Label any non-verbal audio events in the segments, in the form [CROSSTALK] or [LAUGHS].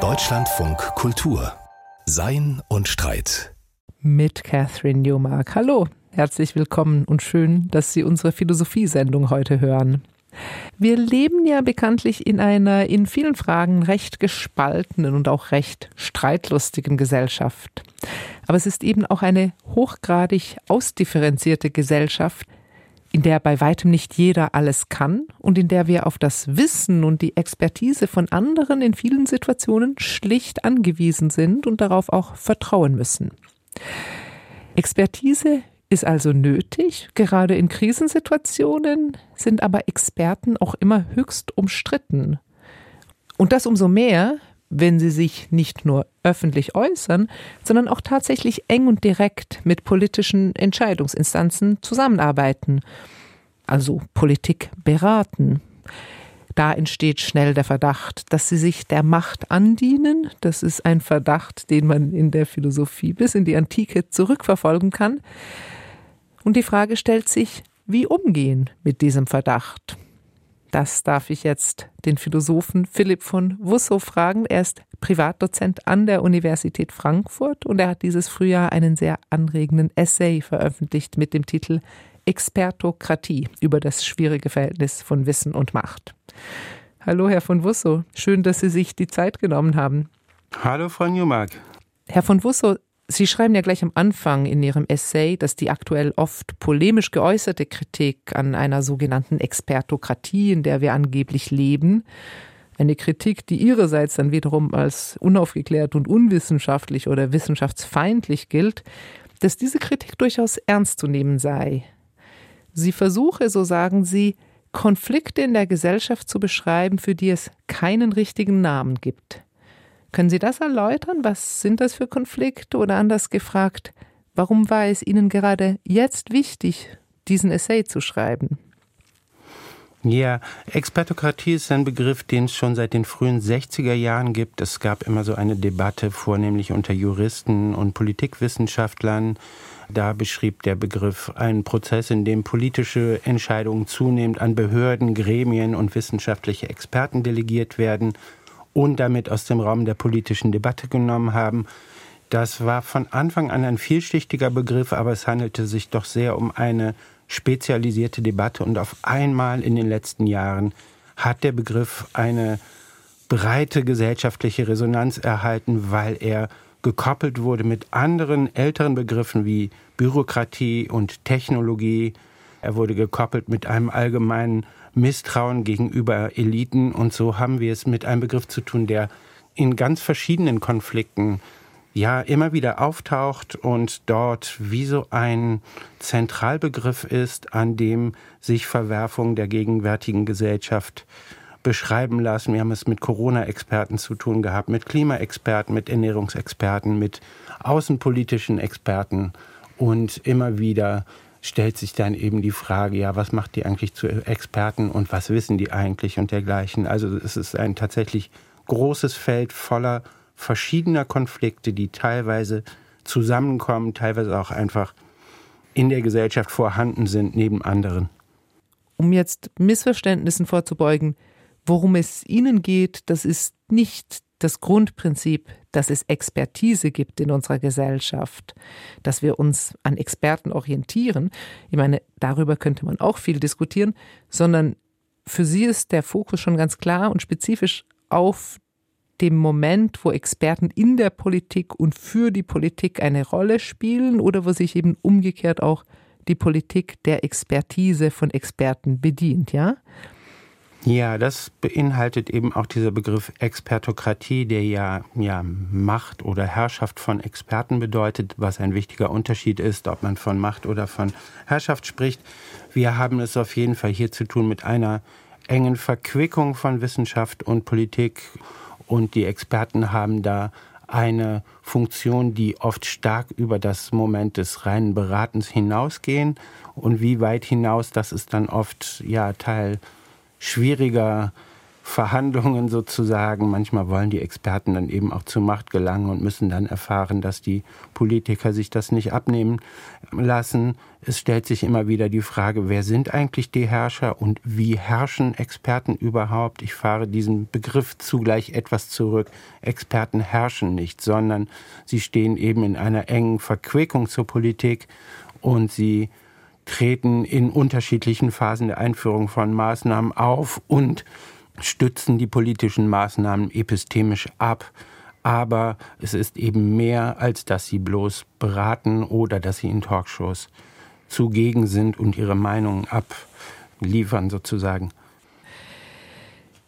Deutschlandfunk Kultur Sein und Streit mit Catherine Newmark. Hallo, herzlich willkommen und schön, dass Sie unsere Philosophiesendung heute hören. Wir leben ja bekanntlich in einer in vielen Fragen recht gespaltenen und auch recht streitlustigen Gesellschaft. Aber es ist eben auch eine hochgradig ausdifferenzierte Gesellschaft, in der bei weitem nicht jeder alles kann und in der wir auf das Wissen und die Expertise von anderen in vielen Situationen schlicht angewiesen sind und darauf auch vertrauen müssen. Expertise ist also nötig. Gerade in Krisensituationen sind aber Experten auch immer höchst umstritten. Und das umso mehr, wenn sie sich nicht nur öffentlich äußern, sondern auch tatsächlich eng und direkt mit politischen Entscheidungsinstanzen zusammenarbeiten, also Politik beraten. Da entsteht schnell der Verdacht, dass sie sich der Macht andienen. Das ist ein Verdacht, den man in der Philosophie bis in die Antike zurückverfolgen kann. Und die Frage stellt sich, wie umgehen mit diesem Verdacht? Das darf ich jetzt den Philosophen Philipp von Wussow fragen. Er ist Privatdozent an der Universität Frankfurt und er hat dieses Frühjahr einen sehr anregenden Essay veröffentlicht mit dem Titel Expertokratie über das schwierige Verhältnis von Wissen und Macht. Hallo, Herr von Wussow. Schön, dass Sie sich die Zeit genommen haben. Hallo, Frau Newmark. Herr von Wussow, Sie schreiben ja gleich am Anfang in Ihrem Essay, dass die aktuell oft polemisch geäußerte Kritik an einer sogenannten Expertokratie, in der wir angeblich leben, eine Kritik, die ihrerseits dann wiederum als unaufgeklärt und unwissenschaftlich oder wissenschaftsfeindlich gilt, dass diese Kritik durchaus ernst zu nehmen sei. Sie versuche, so sagen Sie, Konflikte in der Gesellschaft zu beschreiben, für die es keinen richtigen Namen gibt. Können Sie das erläutern? Was sind das für Konflikte? Oder anders gefragt, warum war es Ihnen gerade jetzt wichtig, diesen Essay zu schreiben? Ja, Expertokratie ist ein Begriff, den es schon seit den frühen 60er Jahren gibt. Es gab immer so eine Debatte, vornehmlich unter Juristen und Politikwissenschaftlern. Da beschrieb der Begriff einen Prozess, in dem politische Entscheidungen zunehmend an Behörden, Gremien und wissenschaftliche Experten delegiert werden und damit aus dem Raum der politischen Debatte genommen haben. Das war von Anfang an ein vielschichtiger Begriff, aber es handelte sich doch sehr um eine spezialisierte Debatte und auf einmal in den letzten Jahren hat der Begriff eine breite gesellschaftliche Resonanz erhalten, weil er gekoppelt wurde mit anderen älteren Begriffen wie Bürokratie und Technologie. Er wurde gekoppelt mit einem allgemeinen Misstrauen gegenüber Eliten. Und so haben wir es mit einem Begriff zu tun, der in ganz verschiedenen Konflikten ja immer wieder auftaucht und dort wie so ein Zentralbegriff ist, an dem sich Verwerfungen der gegenwärtigen Gesellschaft beschreiben lassen. Wir haben es mit Corona-Experten zu tun gehabt, mit Klimaexperten, mit Ernährungsexperten, mit außenpolitischen Experten und immer wieder stellt sich dann eben die Frage, ja, was macht die eigentlich zu Experten und was wissen die eigentlich und dergleichen. Also es ist ein tatsächlich großes Feld voller verschiedener Konflikte, die teilweise zusammenkommen, teilweise auch einfach in der Gesellschaft vorhanden sind, neben anderen. Um jetzt Missverständnissen vorzubeugen, worum es Ihnen geht, das ist nicht das Grundprinzip, dass es Expertise gibt in unserer Gesellschaft, dass wir uns an Experten orientieren. Ich meine, darüber könnte man auch viel diskutieren, sondern für sie ist der Fokus schon ganz klar und spezifisch auf dem Moment, wo Experten in der Politik und für die Politik eine Rolle spielen oder wo sich eben umgekehrt auch die Politik der Expertise von Experten bedient, ja? Ja, das beinhaltet eben auch dieser Begriff Expertokratie, der ja, ja Macht oder Herrschaft von Experten bedeutet, was ein wichtiger Unterschied ist, ob man von Macht oder von Herrschaft spricht. Wir haben es auf jeden Fall hier zu tun mit einer engen Verquickung von Wissenschaft und Politik und die Experten haben da eine Funktion, die oft stark über das Moment des reinen Beratens hinausgehen und wie weit hinaus, das ist dann oft ja Teil schwieriger Verhandlungen sozusagen. Manchmal wollen die Experten dann eben auch zur Macht gelangen und müssen dann erfahren, dass die Politiker sich das nicht abnehmen lassen. Es stellt sich immer wieder die Frage, wer sind eigentlich die Herrscher und wie herrschen Experten überhaupt? Ich fahre diesen Begriff zugleich etwas zurück. Experten herrschen nicht, sondern sie stehen eben in einer engen Verquickung zur Politik und sie treten in unterschiedlichen Phasen der Einführung von Maßnahmen auf und stützen die politischen Maßnahmen epistemisch ab. Aber es ist eben mehr, als dass sie bloß beraten oder dass sie in Talkshows zugegen sind und ihre Meinungen abliefern sozusagen.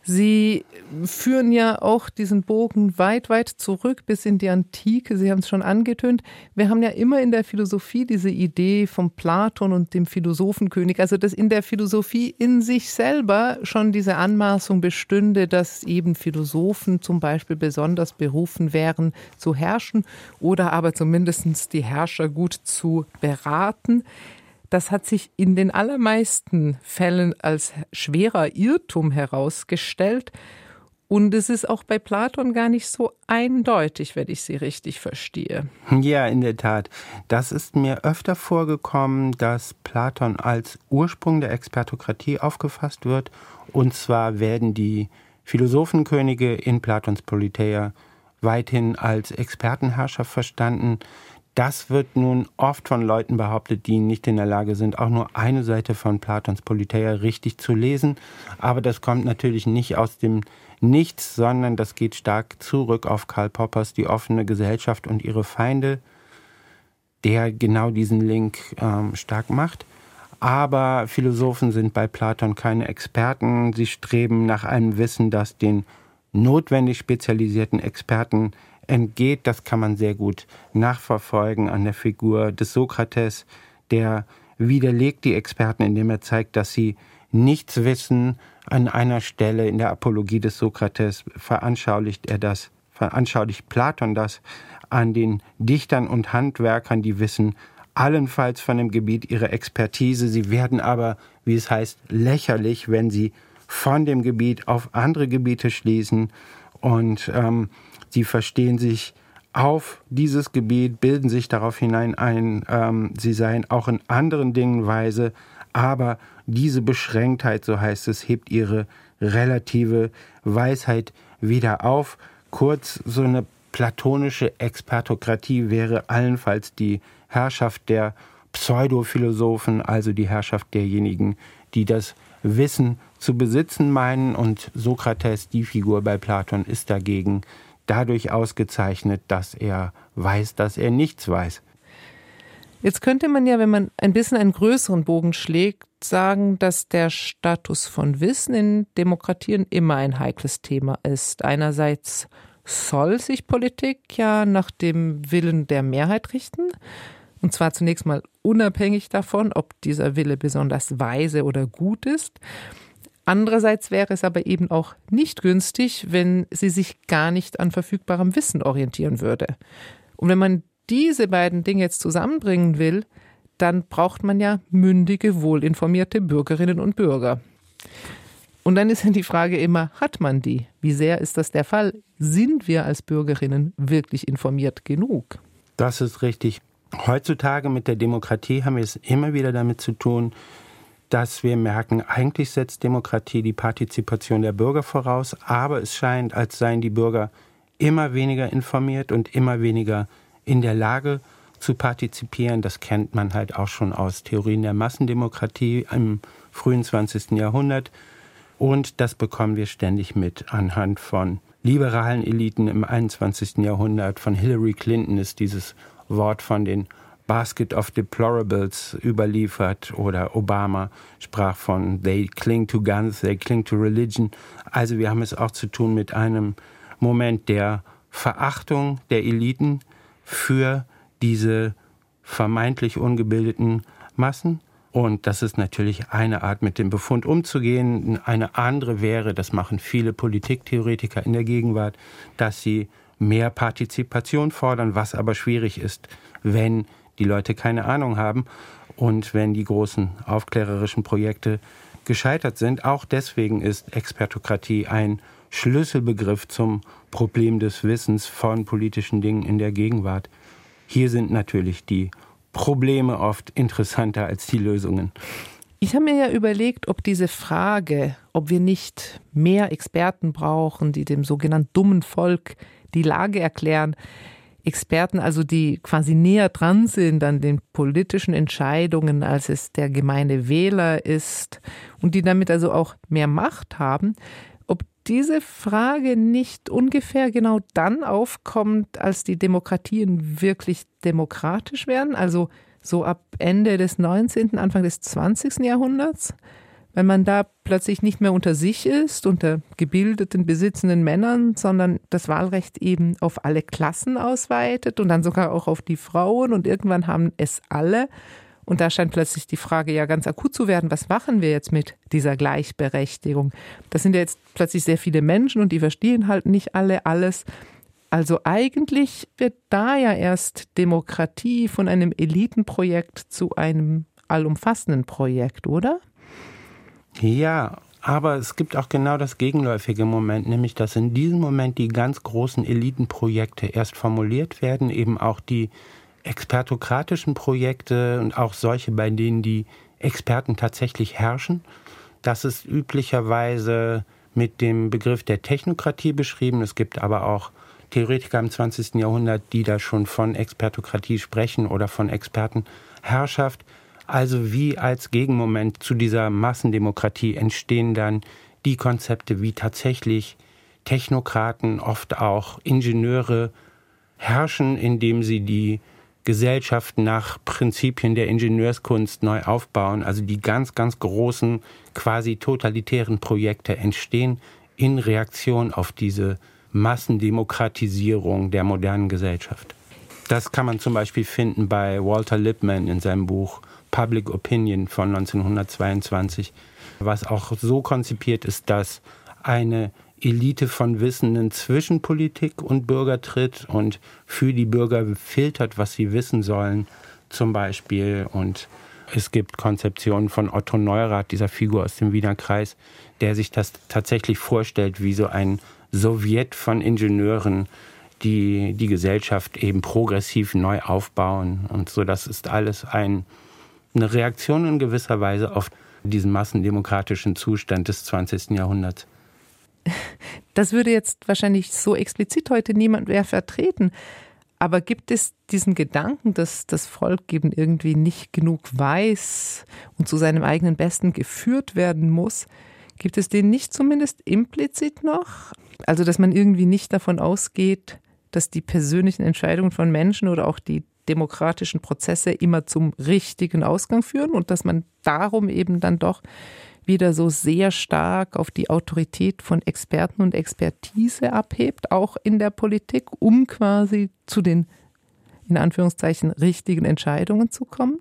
Sie führen ja auch diesen Bogen weit, weit zurück bis in die Antike. Sie haben es schon angetönt. Wir haben ja immer in der Philosophie diese Idee vom Platon und dem Philosophenkönig, also dass in der Philosophie in sich selber schon diese Anmaßung bestünde, dass eben Philosophen zum Beispiel besonders berufen wären zu herrschen oder aber zumindest die Herrscher gut zu beraten. Das hat sich in den allermeisten Fällen als schwerer Irrtum herausgestellt. Und es ist auch bei Platon gar nicht so eindeutig, wenn ich Sie richtig verstehe. Ja, in der Tat. Das ist mir öfter vorgekommen, dass Platon als Ursprung der Expertokratie aufgefasst wird. Und zwar werden die Philosophenkönige in Platons Politeia weithin als Expertenherrschaft verstanden. Das wird nun oft von Leuten behauptet, die nicht in der Lage sind, auch nur eine Seite von Platons Politeia richtig zu lesen. Aber das kommt natürlich nicht aus dem Nichts, sondern das geht stark zurück auf Karl Poppers Die offene Gesellschaft und ihre Feinde, der genau diesen Link ähm, stark macht. Aber Philosophen sind bei Platon keine Experten. Sie streben nach einem Wissen, das den notwendig spezialisierten Experten entgeht. Das kann man sehr gut nachverfolgen an der Figur des Sokrates, der widerlegt die Experten, indem er zeigt, dass sie nichts wissen. An einer Stelle in der Apologie des Sokrates veranschaulicht er das, veranschaulicht Platon das an den Dichtern und Handwerkern, die wissen allenfalls von dem Gebiet ihrer Expertise. Sie werden aber, wie es heißt, lächerlich, wenn sie von dem Gebiet auf andere Gebiete schließen. Und ähm, Sie verstehen sich auf dieses Gebiet, bilden sich darauf hinein ein, ähm, sie seien auch in anderen Dingen weise, aber diese Beschränktheit, so heißt es, hebt ihre relative Weisheit wieder auf. Kurz, so eine platonische Expertokratie wäre allenfalls die Herrschaft der Pseudophilosophen, also die Herrschaft derjenigen, die das Wissen zu besitzen meinen. Und Sokrates, die Figur bei Platon, ist dagegen dadurch ausgezeichnet, dass er weiß, dass er nichts weiß. Jetzt könnte man ja, wenn man ein bisschen einen größeren Bogen schlägt, sagen, dass der Status von Wissen in Demokratien immer ein heikles Thema ist. Einerseits soll sich Politik ja nach dem Willen der Mehrheit richten, und zwar zunächst mal unabhängig davon, ob dieser Wille besonders weise oder gut ist. Andererseits wäre es aber eben auch nicht günstig, wenn sie sich gar nicht an verfügbarem Wissen orientieren würde. Und wenn man diese beiden Dinge jetzt zusammenbringen will, dann braucht man ja mündige, wohlinformierte Bürgerinnen und Bürger. Und dann ist ja die Frage immer, hat man die? Wie sehr ist das der Fall? Sind wir als Bürgerinnen wirklich informiert genug? Das ist richtig. Heutzutage mit der Demokratie haben wir es immer wieder damit zu tun, dass wir merken, eigentlich setzt Demokratie die Partizipation der Bürger voraus, aber es scheint, als seien die Bürger immer weniger informiert und immer weniger in der Lage zu partizipieren. Das kennt man halt auch schon aus Theorien der Massendemokratie im frühen 20. Jahrhundert. Und das bekommen wir ständig mit anhand von liberalen Eliten im 21. Jahrhundert. Von Hillary Clinton ist dieses Wort von den Basket of Deplorables überliefert oder Obama sprach von They cling to guns, they cling to religion. Also wir haben es auch zu tun mit einem Moment der Verachtung der Eliten für diese vermeintlich ungebildeten Massen. Und das ist natürlich eine Art, mit dem Befund umzugehen. Eine andere wäre, das machen viele Politiktheoretiker in der Gegenwart, dass sie mehr Partizipation fordern, was aber schwierig ist, wenn die Leute keine Ahnung haben und wenn die großen aufklärerischen Projekte gescheitert sind. Auch deswegen ist Expertokratie ein Schlüsselbegriff zum Problem des Wissens von politischen Dingen in der Gegenwart. Hier sind natürlich die Probleme oft interessanter als die Lösungen. Ich habe mir ja überlegt, ob diese Frage, ob wir nicht mehr Experten brauchen, die dem sogenannten dummen Volk die Lage erklären, Experten, also die quasi näher dran sind an den politischen Entscheidungen, als es der gemeine Wähler ist und die damit also auch mehr Macht haben, ob diese Frage nicht ungefähr genau dann aufkommt, als die Demokratien wirklich demokratisch werden, also so ab Ende des 19., Anfang des 20. Jahrhunderts, wenn man da plötzlich nicht mehr unter sich ist, unter gebildeten, besitzenden Männern, sondern das Wahlrecht eben auf alle Klassen ausweitet und dann sogar auch auf die Frauen und irgendwann haben es alle. Und da scheint plötzlich die Frage ja ganz akut zu werden, was machen wir jetzt mit dieser Gleichberechtigung? Das sind ja jetzt plötzlich sehr viele Menschen und die verstehen halt nicht alle alles. Also eigentlich wird da ja erst Demokratie von einem Elitenprojekt zu einem allumfassenden Projekt, oder? Ja, aber es gibt auch genau das gegenläufige Moment, nämlich dass in diesem Moment die ganz großen Elitenprojekte erst formuliert werden, eben auch die expertokratischen Projekte und auch solche, bei denen die Experten tatsächlich herrschen. Das ist üblicherweise mit dem Begriff der Technokratie beschrieben. Es gibt aber auch Theoretiker im 20. Jahrhundert, die da schon von Expertokratie sprechen oder von Expertenherrschaft. Also wie als Gegenmoment zu dieser Massendemokratie entstehen dann die Konzepte, wie tatsächlich Technokraten, oft auch Ingenieure herrschen, indem sie die Gesellschaft nach Prinzipien der Ingenieurskunst neu aufbauen. Also die ganz, ganz großen, quasi totalitären Projekte entstehen in Reaktion auf diese Massendemokratisierung der modernen Gesellschaft. Das kann man zum Beispiel finden bei Walter Lippmann in seinem Buch Public Opinion von 1922, was auch so konzipiert ist, dass eine Elite von Wissenden zwischen Politik und Bürger tritt und für die Bürger filtert, was sie wissen sollen, zum Beispiel. Und es gibt Konzeptionen von Otto Neurath, dieser Figur aus dem Wiener Kreis, der sich das tatsächlich vorstellt, wie so ein Sowjet von Ingenieuren, die die Gesellschaft eben progressiv neu aufbauen. Und so, das ist alles ein, eine Reaktion in gewisser Weise auf diesen massendemokratischen Zustand des 20. Jahrhunderts. Das würde jetzt wahrscheinlich so explizit heute niemand mehr vertreten. Aber gibt es diesen Gedanken, dass das Volk eben irgendwie nicht genug weiß und zu seinem eigenen Besten geführt werden muss? Gibt es den nicht zumindest implizit noch? Also, dass man irgendwie nicht davon ausgeht, dass die persönlichen Entscheidungen von Menschen oder auch die demokratischen Prozesse immer zum richtigen Ausgang führen und dass man darum eben dann doch wieder so sehr stark auf die Autorität von Experten und Expertise abhebt, auch in der Politik, um quasi zu den in Anführungszeichen richtigen Entscheidungen zu kommen?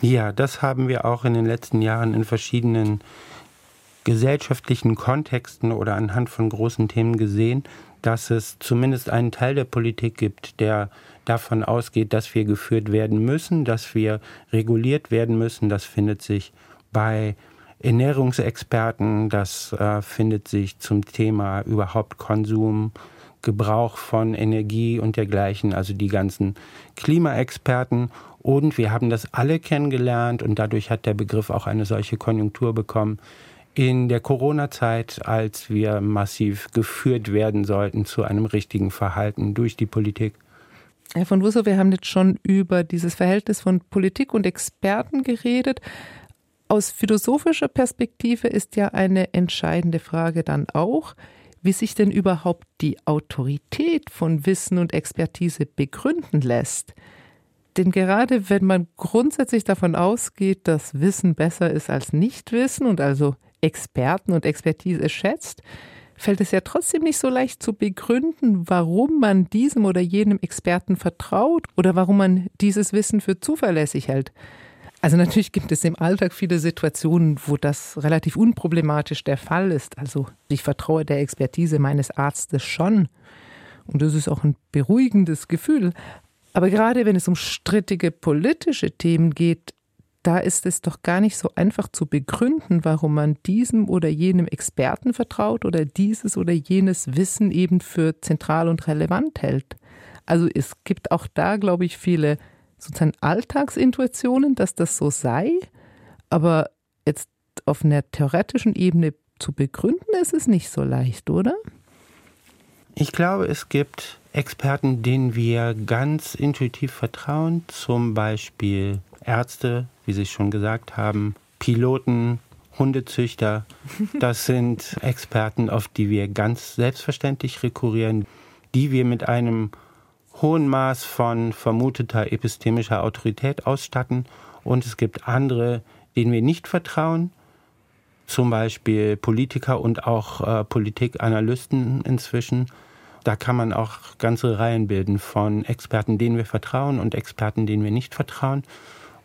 Ja, das haben wir auch in den letzten Jahren in verschiedenen gesellschaftlichen Kontexten oder anhand von großen Themen gesehen, dass es zumindest einen Teil der Politik gibt, der davon ausgeht, dass wir geführt werden müssen, dass wir reguliert werden müssen. Das findet sich bei Ernährungsexperten, das äh, findet sich zum Thema überhaupt Konsum, Gebrauch von Energie und dergleichen, also die ganzen Klimaexperten. Und wir haben das alle kennengelernt und dadurch hat der Begriff auch eine solche Konjunktur bekommen in der Corona-Zeit, als wir massiv geführt werden sollten zu einem richtigen Verhalten durch die Politik. Herr von Wussow, wir haben jetzt schon über dieses Verhältnis von Politik und Experten geredet. Aus philosophischer Perspektive ist ja eine entscheidende Frage dann auch, wie sich denn überhaupt die Autorität von Wissen und Expertise begründen lässt. Denn gerade wenn man grundsätzlich davon ausgeht, dass Wissen besser ist als Nichtwissen und also Experten und Expertise schätzt, fällt es ja trotzdem nicht so leicht zu begründen, warum man diesem oder jenem Experten vertraut oder warum man dieses Wissen für zuverlässig hält. Also natürlich gibt es im Alltag viele Situationen, wo das relativ unproblematisch der Fall ist. Also ich vertraue der Expertise meines Arztes schon. Und das ist auch ein beruhigendes Gefühl. Aber gerade wenn es um strittige politische Themen geht, da ist es doch gar nicht so einfach zu begründen, warum man diesem oder jenem Experten vertraut oder dieses oder jenes Wissen eben für zentral und relevant hält. Also es gibt auch da, glaube ich, viele sozusagen Alltagsintuitionen, dass das so sei, aber jetzt auf einer theoretischen Ebene zu begründen, ist es nicht so leicht, oder? Ich glaube, es gibt Experten, denen wir ganz intuitiv vertrauen, zum Beispiel Ärzte, wie Sie schon gesagt haben, Piloten, Hundezüchter. [LAUGHS] Das sind Experten, auf die wir ganz selbstverständlich rekurrieren, die wir mit einem hohen Maß von vermuteter epistemischer Autorität ausstatten. Und es gibt andere, denen wir nicht vertrauen, zum Beispiel Politiker und auch äh, Politikanalysten inzwischen. Da kann man auch ganze Reihen bilden von Experten, denen wir vertrauen und Experten, denen wir nicht vertrauen.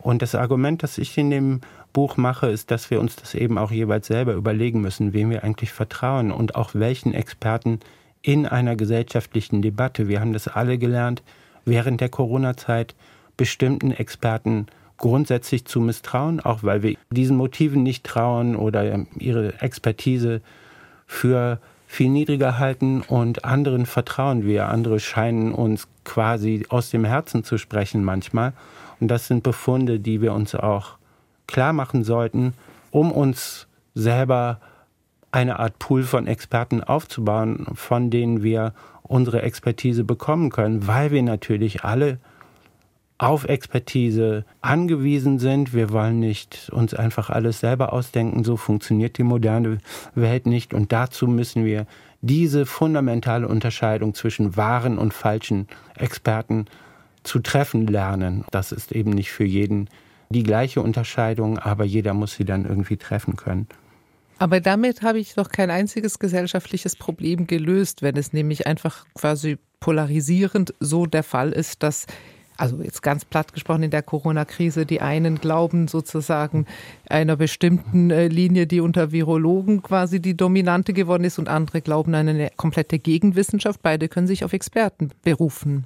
Und das Argument, das ich in dem Buch mache, ist, dass wir uns das eben auch jeweils selber überlegen müssen, wem wir eigentlich vertrauen und auch welchen Experten in einer gesellschaftlichen Debatte. Wir haben das alle gelernt während der Corona-Zeit, bestimmten Experten grundsätzlich zu misstrauen, auch weil wir diesen Motiven nicht trauen oder ihre Expertise für viel niedriger halten und anderen vertrauen wir. Andere scheinen uns quasi aus dem Herzen zu sprechen manchmal. Und das sind Befunde, die wir uns auch klar machen sollten, um uns selber eine Art Pool von Experten aufzubauen, von denen wir unsere Expertise bekommen können, weil wir natürlich alle auf Expertise angewiesen sind. Wir wollen nicht uns einfach alles selber ausdenken. So funktioniert die moderne Welt nicht. Und dazu müssen wir diese fundamentale Unterscheidung zwischen wahren und falschen Experten zu treffen lernen. Das ist eben nicht für jeden die gleiche Unterscheidung, aber jeder muss sie dann irgendwie treffen können. Aber damit habe ich doch kein einziges gesellschaftliches Problem gelöst, wenn es nämlich einfach quasi polarisierend so der Fall ist, dass also jetzt ganz platt gesprochen in der Corona-Krise, die einen glauben sozusagen einer bestimmten äh, Linie, die unter Virologen quasi die dominante geworden ist und andere glauben an eine komplette Gegenwissenschaft. Beide können sich auf Experten berufen.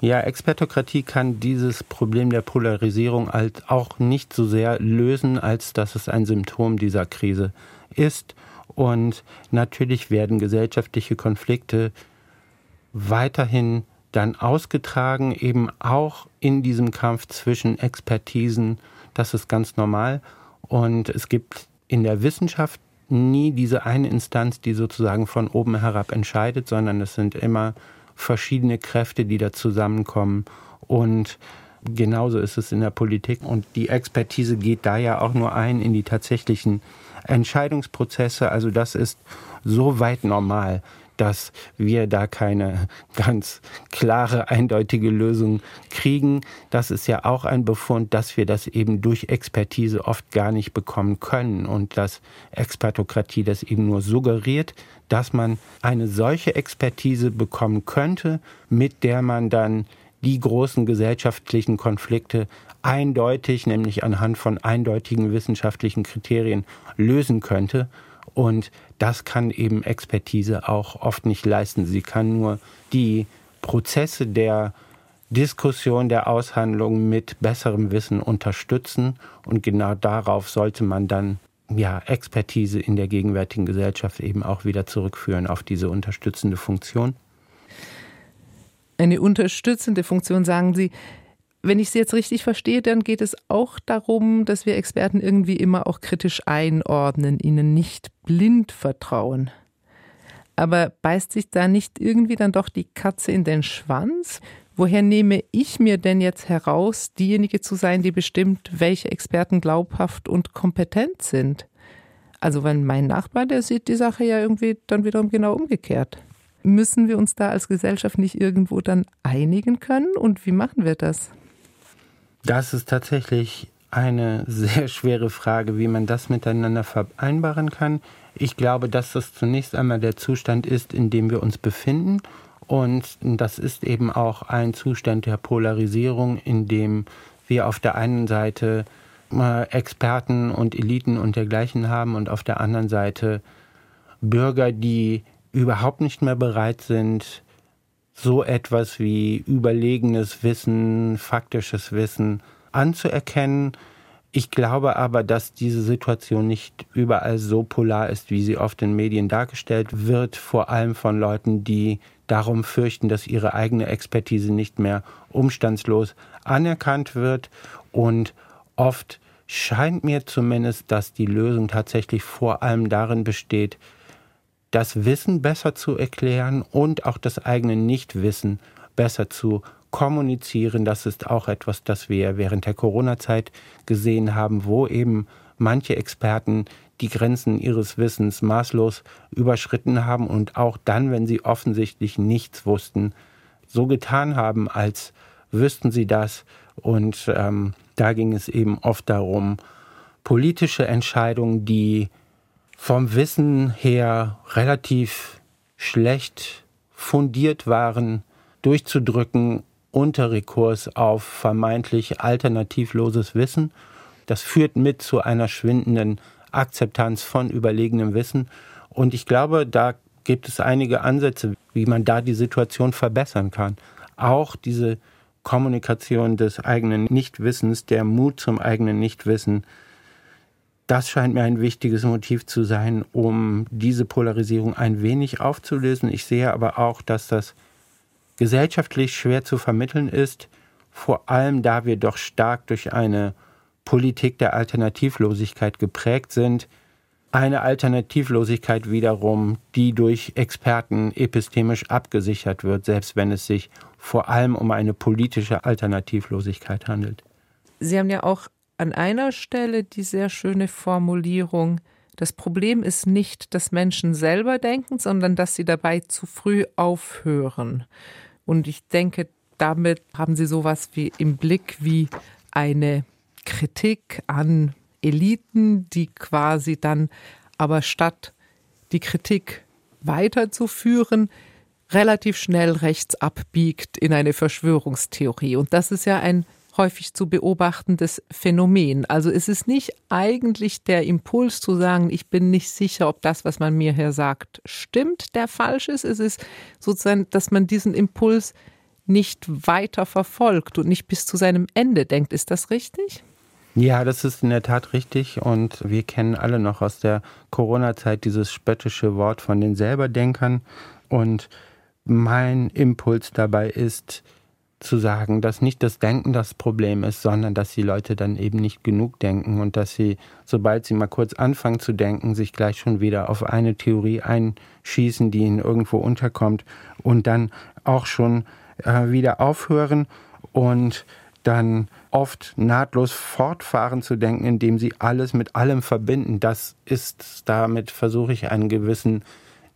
Ja, Expertokratie kann dieses Problem der Polarisierung halt auch nicht so sehr lösen, als dass es ein Symptom dieser Krise ist. Und natürlich werden gesellschaftliche Konflikte weiterhin dann ausgetragen, eben auch in diesem Kampf zwischen Expertisen. Das ist ganz normal. Und es gibt in der Wissenschaft nie diese eine Instanz, die sozusagen von oben herab entscheidet, sondern es sind immer verschiedene Kräfte, die da zusammenkommen. Und genauso ist es in der Politik. Und die Expertise geht da ja auch nur ein in die tatsächlichen Entscheidungsprozesse. Also das ist so weit normal, dass wir da keine ganz klare, eindeutige Lösung kriegen. Das ist ja auch ein Befund, dass wir das eben durch Expertise oft gar nicht bekommen können und dass Expertokratie das eben nur suggeriert, dass man eine solche Expertise bekommen könnte, mit der man dann die großen gesellschaftlichen Konflikte eindeutig, nämlich anhand von eindeutigen wissenschaftlichen Kriterien lösen könnte. Und das kann eben Expertise auch oft nicht leisten. Sie kann nur die Prozesse der Diskussion, der Aushandlung mit besserem Wissen unterstützen. Und genau darauf sollte man dann ja, Expertise in der gegenwärtigen Gesellschaft eben auch wieder zurückführen auf diese unterstützende Funktion. Eine unterstützende Funktion, sagen Sie. Wenn ich Sie jetzt richtig verstehe, dann geht es auch darum, dass wir Experten irgendwie immer auch kritisch einordnen, ihnen nicht blind vertrauen. Aber beißt sich da nicht irgendwie dann doch die Katze in den Schwanz? Woher nehme ich mir denn jetzt heraus, diejenige zu sein, die bestimmt, welche Experten glaubhaft und kompetent sind? Also, wenn mein Nachbar, der sieht die Sache ja irgendwie dann wiederum genau umgekehrt. Müssen wir uns da als Gesellschaft nicht irgendwo dann einigen können? Und wie machen wir das? Das ist tatsächlich eine sehr schwere Frage, wie man das miteinander vereinbaren kann. Ich glaube, dass das zunächst einmal der Zustand ist, in dem wir uns befinden. Und das ist eben auch ein Zustand der Polarisierung, in dem wir auf der einen Seite äh, Experten und Eliten und dergleichen haben und auf der anderen Seite Bürger, die überhaupt nicht mehr bereit sind, so etwas wie überlegenes Wissen, faktisches Wissen anzuerkennen. Ich glaube aber, dass diese Situation nicht überall so polar ist, wie sie oft in Medien dargestellt wird, vor allem von Leuten, die darum fürchten, dass ihre eigene Expertise nicht mehr umstandslos anerkannt wird. Und oft scheint mir zumindest, dass die Lösung tatsächlich vor allem darin besteht, das Wissen besser zu erklären und auch das eigene Nichtwissen besser zu kommunizieren. Das ist auch etwas, das wir während der Corona-Zeit gesehen haben, wo eben manche Experten die Grenzen ihres Wissens maßlos überschritten haben und auch dann, wenn sie offensichtlich nichts wussten, so getan haben, als wüssten sie das. Und ähm, da ging es eben oft darum, politische Entscheidungen, die vom Wissen her relativ schlecht fundiert waren, durchzudrücken unter Rekurs auf vermeintlich alternativloses Wissen. Das führt mit zu einer schwindenden Akzeptanz von überlegenem Wissen. Und ich glaube, da gibt es einige Ansätze, wie man da die Situation verbessern kann. Auch diese Kommunikation des eigenen Nichtwissens, der Mut zum eigenen Nichtwissen, das scheint mir ein wichtiges Motiv zu sein, um diese Polarisierung ein wenig aufzulösen. Ich sehe aber auch, dass das gesellschaftlich schwer zu vermitteln ist, vor allem da wir doch stark durch eine Politik der Alternativlosigkeit geprägt sind. Eine Alternativlosigkeit wiederum, die durch Experten epistemisch abgesichert wird, selbst wenn es sich vor allem um eine politische Alternativlosigkeit handelt. Sie haben ja auch an einer Stelle die sehr schöne Formulierung, das Problem ist nicht, dass Menschen selber denken, sondern dass sie dabei zu früh aufhören. Und ich denke, damit haben sie sowas wie im Blick wie eine Kritik an Eliten, die quasi dann aber statt die Kritik weiterzuführen, relativ schnell rechts abbiegt in eine Verschwörungstheorie. Und das ist ja ein häufig zu beobachtendes Phänomen. Also es ist nicht eigentlich der Impuls zu sagen, ich bin nicht sicher, ob das, was man mir hier sagt, stimmt, der falsch ist. Es ist sozusagen, dass man diesen Impuls nicht weiter verfolgt und nicht bis zu seinem Ende denkt. Ist das richtig? Ja, das ist in der Tat richtig und wir kennen alle noch aus der Corona-Zeit dieses spöttische Wort von den Selberdenkern und mein Impuls dabei ist, zu sagen, dass nicht das Denken das Problem ist, sondern dass die Leute dann eben nicht genug denken und dass sie, sobald sie mal kurz anfangen zu denken, sich gleich schon wieder auf eine Theorie einschießen, die ihnen irgendwo unterkommt und dann auch schon äh, wieder aufhören und dann oft nahtlos fortfahren zu denken, indem sie alles mit allem verbinden. Das ist, damit versuche ich einen gewissen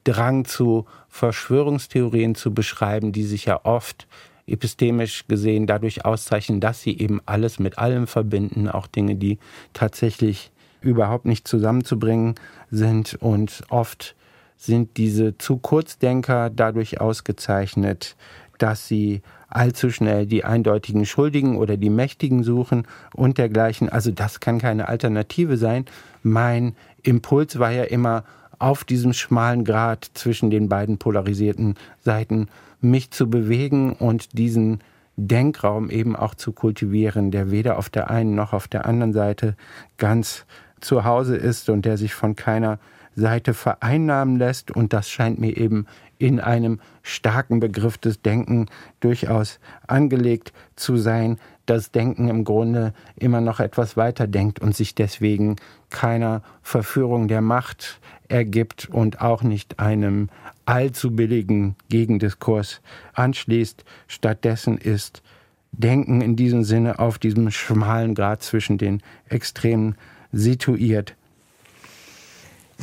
Drang zu Verschwörungstheorien zu beschreiben, die sich ja oft epistemisch gesehen dadurch auszeichnen, dass sie eben alles mit allem verbinden, auch Dinge, die tatsächlich überhaupt nicht zusammenzubringen sind. Und oft sind diese zu Kurzdenker dadurch ausgezeichnet, dass sie allzu schnell die eindeutigen Schuldigen oder die Mächtigen suchen und dergleichen. Also das kann keine Alternative sein. Mein Impuls war ja immer auf diesem schmalen Grat zwischen den beiden polarisierten Seiten mich zu bewegen und diesen Denkraum eben auch zu kultivieren, der weder auf der einen noch auf der anderen Seite ganz zu Hause ist und der sich von keiner Seite vereinnahmen lässt. Und das scheint mir eben in einem starken Begriff des Denken durchaus angelegt zu sein, das Denken im Grunde immer noch etwas weiter denkt und sich deswegen keiner Verführung der Macht ergibt und auch nicht einem allzu billigen Gegendiskurs anschließt. Stattdessen ist Denken in diesem Sinne auf diesem schmalen Grad zwischen den Extremen situiert.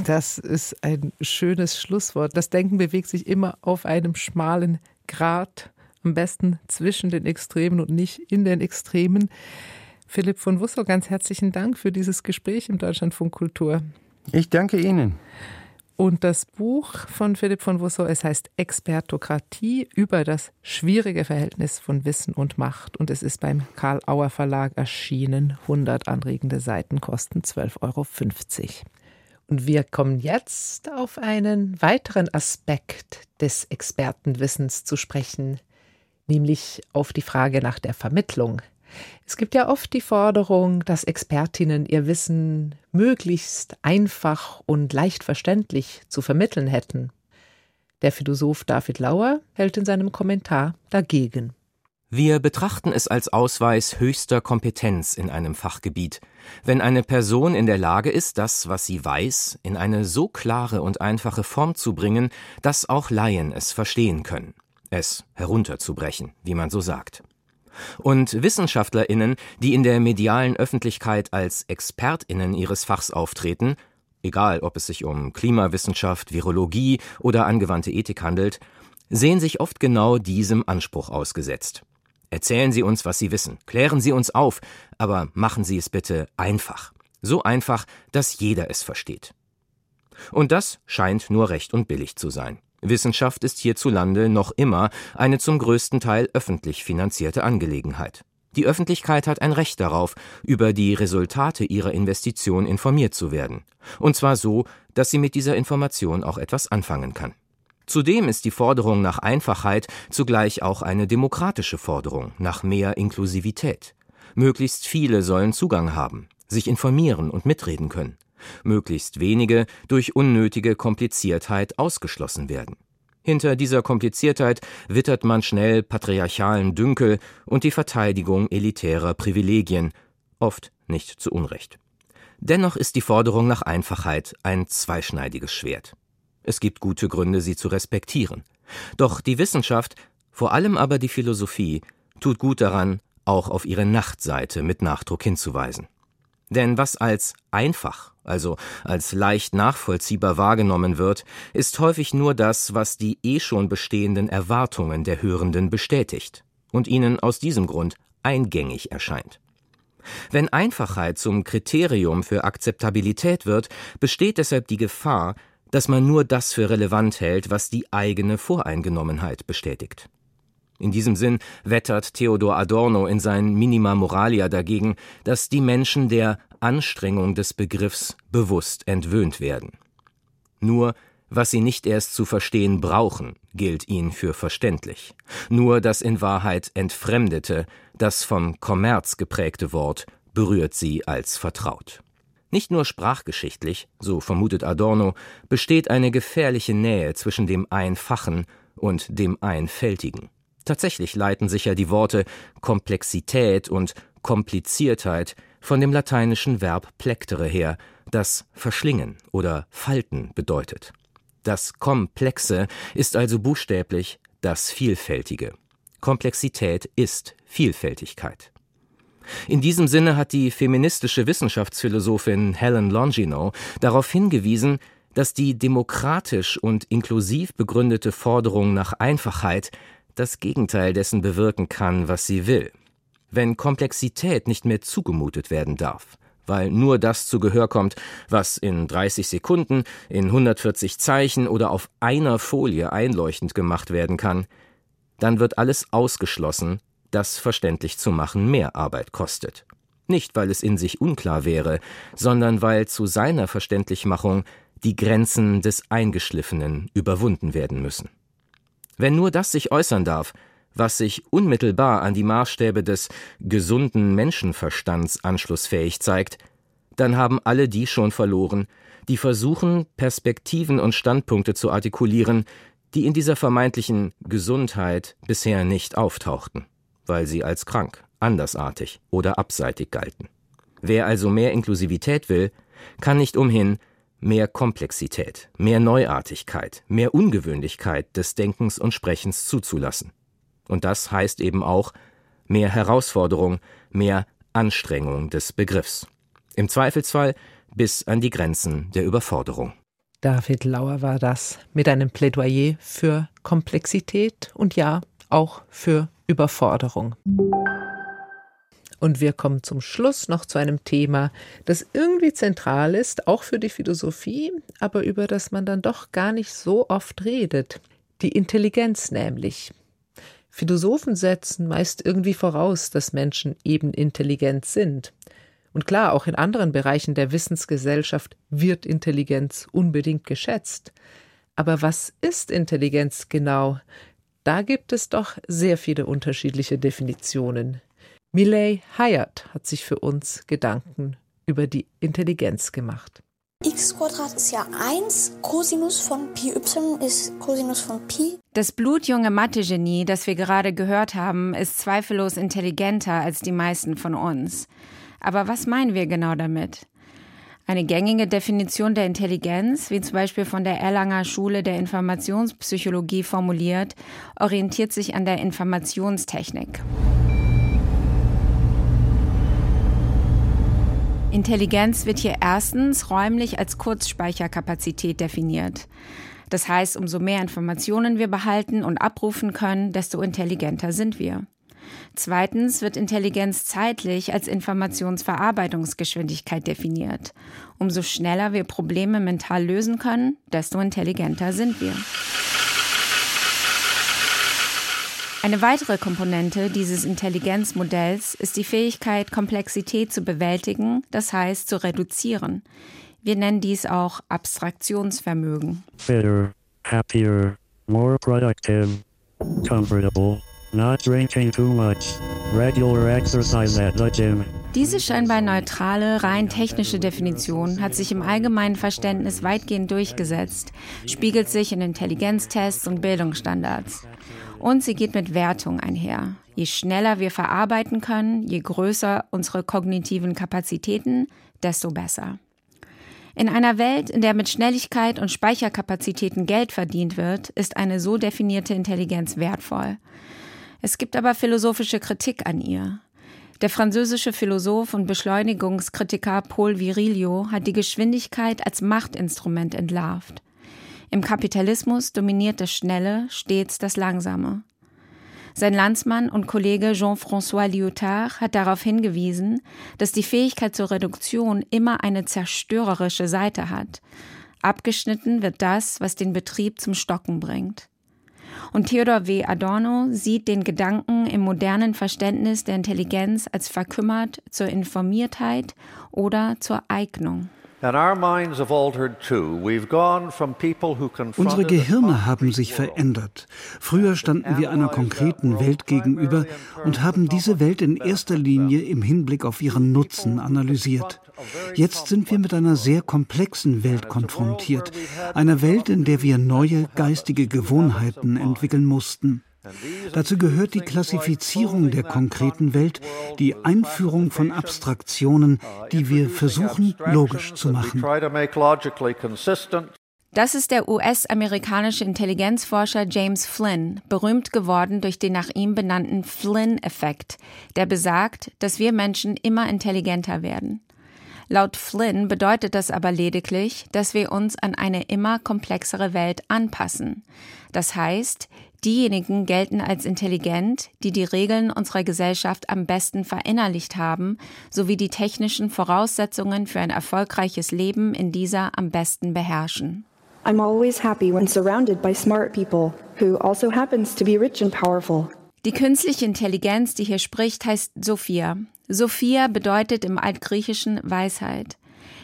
Das ist ein schönes Schlusswort. Das Denken bewegt sich immer auf einem schmalen Grad, am besten zwischen den Extremen und nicht in den Extremen. Philipp von Wussow, ganz herzlichen Dank für dieses Gespräch im Deutschlandfunk Kultur. Ich danke Ihnen. Und das Buch von Philipp von Wussow, es heißt Expertokratie über das schwierige Verhältnis von Wissen und Macht. Und es ist beim Karl Auer Verlag erschienen. 100 anregende Seiten kosten 12,50 Euro. Und wir kommen jetzt auf einen weiteren Aspekt des Expertenwissens zu sprechen, nämlich auf die Frage nach der Vermittlung. Es gibt ja oft die Forderung, dass Expertinnen ihr Wissen möglichst einfach und leicht verständlich zu vermitteln hätten. Der Philosoph David Lauer hält in seinem Kommentar dagegen. Wir betrachten es als Ausweis höchster Kompetenz in einem Fachgebiet, wenn eine Person in der Lage ist, das, was sie weiß, in eine so klare und einfache Form zu bringen, dass auch Laien es verstehen können, es herunterzubrechen, wie man so sagt. Und Wissenschaftlerinnen, die in der medialen Öffentlichkeit als Expertinnen ihres Fachs auftreten, egal ob es sich um Klimawissenschaft, Virologie oder angewandte Ethik handelt, sehen sich oft genau diesem Anspruch ausgesetzt. Erzählen Sie uns, was Sie wissen, klären Sie uns auf, aber machen Sie es bitte einfach. So einfach, dass jeder es versteht. Und das scheint nur recht und billig zu sein. Wissenschaft ist hierzulande noch immer eine zum größten Teil öffentlich finanzierte Angelegenheit. Die Öffentlichkeit hat ein Recht darauf, über die Resultate ihrer Investition informiert zu werden, und zwar so, dass sie mit dieser Information auch etwas anfangen kann. Zudem ist die Forderung nach Einfachheit zugleich auch eine demokratische Forderung nach mehr Inklusivität. Möglichst viele sollen Zugang haben, sich informieren und mitreden können. Möglichst wenige durch unnötige Kompliziertheit ausgeschlossen werden. Hinter dieser Kompliziertheit wittert man schnell patriarchalen Dünkel und die Verteidigung elitärer Privilegien, oft nicht zu Unrecht. Dennoch ist die Forderung nach Einfachheit ein zweischneidiges Schwert. Es gibt gute Gründe, sie zu respektieren. Doch die Wissenschaft, vor allem aber die Philosophie, tut gut daran, auch auf ihre Nachtseite mit Nachdruck hinzuweisen. Denn was als einfach, also als leicht nachvollziehbar wahrgenommen wird, ist häufig nur das, was die eh schon bestehenden Erwartungen der Hörenden bestätigt und ihnen aus diesem Grund eingängig erscheint. Wenn Einfachheit zum Kriterium für Akzeptabilität wird, besteht deshalb die Gefahr, dass man nur das für relevant hält, was die eigene Voreingenommenheit bestätigt. In diesem Sinn wettert Theodor Adorno in sein Minima Moralia dagegen, dass die Menschen der Anstrengung des Begriffs bewusst entwöhnt werden. Nur was sie nicht erst zu verstehen brauchen, gilt ihnen für verständlich. Nur das in Wahrheit entfremdete, das vom Kommerz geprägte Wort berührt sie als vertraut. Nicht nur sprachgeschichtlich, so vermutet Adorno, besteht eine gefährliche Nähe zwischen dem Einfachen und dem Einfältigen. Tatsächlich leiten sich ja die Worte Komplexität und Kompliziertheit von dem lateinischen Verb plectere her, das verschlingen oder falten bedeutet. Das Komplexe ist also buchstäblich das Vielfältige. Komplexität ist Vielfältigkeit. In diesem Sinne hat die feministische Wissenschaftsphilosophin Helen Longino darauf hingewiesen, dass die demokratisch und inklusiv begründete Forderung nach Einfachheit das Gegenteil dessen bewirken kann, was sie will. Wenn Komplexität nicht mehr zugemutet werden darf, weil nur das zu Gehör kommt, was in 30 Sekunden, in 140 Zeichen oder auf einer Folie einleuchtend gemacht werden kann, dann wird alles ausgeschlossen, das verständlich zu machen mehr Arbeit kostet. Nicht, weil es in sich unklar wäre, sondern weil zu seiner Verständlichmachung die Grenzen des Eingeschliffenen überwunden werden müssen. Wenn nur das sich äußern darf, was sich unmittelbar an die Maßstäbe des gesunden Menschenverstands anschlussfähig zeigt, dann haben alle die schon verloren, die versuchen, Perspektiven und Standpunkte zu artikulieren, die in dieser vermeintlichen Gesundheit bisher nicht auftauchten weil sie als krank, andersartig oder abseitig galten. Wer also mehr Inklusivität will, kann nicht umhin, mehr Komplexität, mehr Neuartigkeit, mehr Ungewöhnlichkeit des Denkens und Sprechens zuzulassen. Und das heißt eben auch mehr Herausforderung, mehr Anstrengung des Begriffs. Im Zweifelsfall bis an die Grenzen der Überforderung. David Lauer war das mit einem Plädoyer für Komplexität und ja, auch für Überforderung. Und wir kommen zum Schluss noch zu einem Thema, das irgendwie zentral ist, auch für die Philosophie, aber über das man dann doch gar nicht so oft redet. Die Intelligenz nämlich. Philosophen setzen meist irgendwie voraus, dass Menschen eben intelligent sind. Und klar, auch in anderen Bereichen der Wissensgesellschaft wird Intelligenz unbedingt geschätzt. Aber was ist Intelligenz genau? Da gibt es doch sehr viele unterschiedliche Definitionen. Millay Hyatt hat sich für uns Gedanken über die Intelligenz gemacht. x Quadrat ist ja 1, Cosinus von Pi y ist Cosinus von Pi. Das blutjunge Mathe-Genie, das wir gerade gehört haben, ist zweifellos intelligenter als die meisten von uns. Aber was meinen wir genau damit? Eine gängige Definition der Intelligenz, wie zum Beispiel von der Erlanger Schule der Informationspsychologie formuliert, orientiert sich an der Informationstechnik. Intelligenz wird hier erstens räumlich als Kurzspeicherkapazität definiert. Das heißt, umso mehr Informationen wir behalten und abrufen können, desto intelligenter sind wir. Zweitens wird Intelligenz zeitlich als Informationsverarbeitungsgeschwindigkeit definiert. Umso schneller wir Probleme mental lösen können, desto intelligenter sind wir. Eine weitere Komponente dieses Intelligenzmodells ist die Fähigkeit, Komplexität zu bewältigen, das heißt zu reduzieren. Wir nennen dies auch Abstraktionsvermögen. Better, happier, more productive, comfortable, not drinking too much, regular exercise at the gym. Diese scheinbar neutrale, rein technische Definition hat sich im allgemeinen Verständnis weitgehend durchgesetzt, spiegelt sich in Intelligenztests und Bildungsstandards. Und sie geht mit Wertung einher. Je schneller wir verarbeiten können, je größer unsere kognitiven Kapazitäten, desto besser. In einer Welt, in der mit Schnelligkeit und Speicherkapazitäten Geld verdient wird, ist eine so definierte Intelligenz wertvoll. Es gibt aber philosophische Kritik an ihr. Der französische Philosoph und Beschleunigungskritiker Paul Virilio hat die Geschwindigkeit als Machtinstrument entlarvt. Im Kapitalismus dominiert das Schnelle stets das Langsame. Sein Landsmann und Kollege Jean-François Lyotard hat darauf hingewiesen, dass die Fähigkeit zur Reduktion immer eine zerstörerische Seite hat. Abgeschnitten wird das, was den Betrieb zum Stocken bringt. Und Theodor W. Adorno sieht den Gedanken im modernen Verständnis der Intelligenz als verkümmert zur Informiertheit oder zur Eignung. Unsere Gehirne haben sich verändert. Früher standen wir einer konkreten Welt gegenüber und haben diese Welt in erster Linie im Hinblick auf ihren Nutzen analysiert. Jetzt sind wir mit einer sehr komplexen Welt konfrontiert, einer Welt, in der wir neue geistige Gewohnheiten entwickeln mussten. Dazu gehört die Klassifizierung der konkreten Welt, die Einführung von Abstraktionen, die wir versuchen logisch zu machen. Das ist der US-amerikanische Intelligenzforscher James Flynn, berühmt geworden durch den nach ihm benannten Flynn-Effekt, der besagt, dass wir Menschen immer intelligenter werden. Laut Flynn bedeutet das aber lediglich, dass wir uns an eine immer komplexere Welt anpassen. Das heißt, Diejenigen gelten als intelligent, die die Regeln unserer Gesellschaft am besten verinnerlicht haben, sowie die technischen Voraussetzungen für ein erfolgreiches Leben in dieser am besten beherrschen. I'm always happy when surrounded by smart people who also happens to be rich and powerful. Die künstliche Intelligenz, die hier spricht, heißt Sophia. Sophia bedeutet im Altgriechischen Weisheit.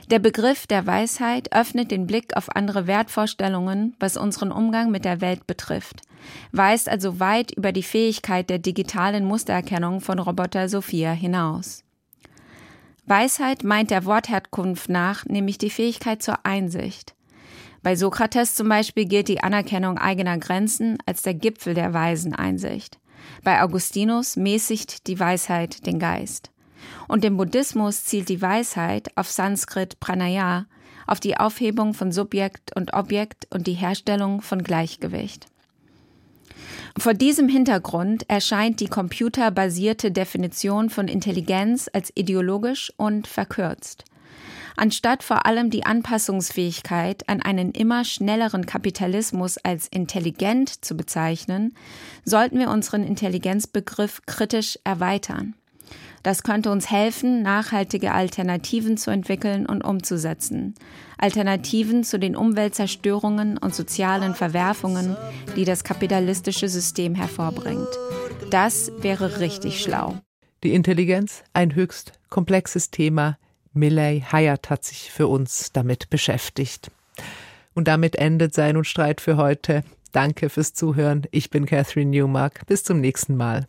Der Begriff der Weisheit öffnet den Blick auf andere Wertvorstellungen, was unseren Umgang mit der Welt betrifft, weist also weit über die Fähigkeit der digitalen Mustererkennung von Roboter Sophia hinaus. Weisheit meint der Wortherkunft nach nämlich die Fähigkeit zur Einsicht. Bei Sokrates zum Beispiel gilt die Anerkennung eigener Grenzen als der Gipfel der weisen Einsicht. Bei Augustinus mäßigt die Weisheit den Geist. Und im Buddhismus zielt die Weisheit auf Sanskrit Pranaya, auf die Aufhebung von Subjekt und Objekt und die Herstellung von Gleichgewicht. Vor diesem Hintergrund erscheint die computerbasierte Definition von Intelligenz als ideologisch und verkürzt. Anstatt vor allem die Anpassungsfähigkeit an einen immer schnelleren Kapitalismus als intelligent zu bezeichnen, sollten wir unseren Intelligenzbegriff kritisch erweitern. Das könnte uns helfen, nachhaltige Alternativen zu entwickeln und umzusetzen. Alternativen zu den Umweltzerstörungen und sozialen Verwerfungen, die das kapitalistische System hervorbringt. Das wäre richtig schlau. Die Intelligenz, ein höchst komplexes Thema. Millay Hyatt hat sich für uns damit beschäftigt. Und damit endet Sein und Streit für heute. Danke fürs Zuhören. Ich bin Catherine Newmark. Bis zum nächsten Mal.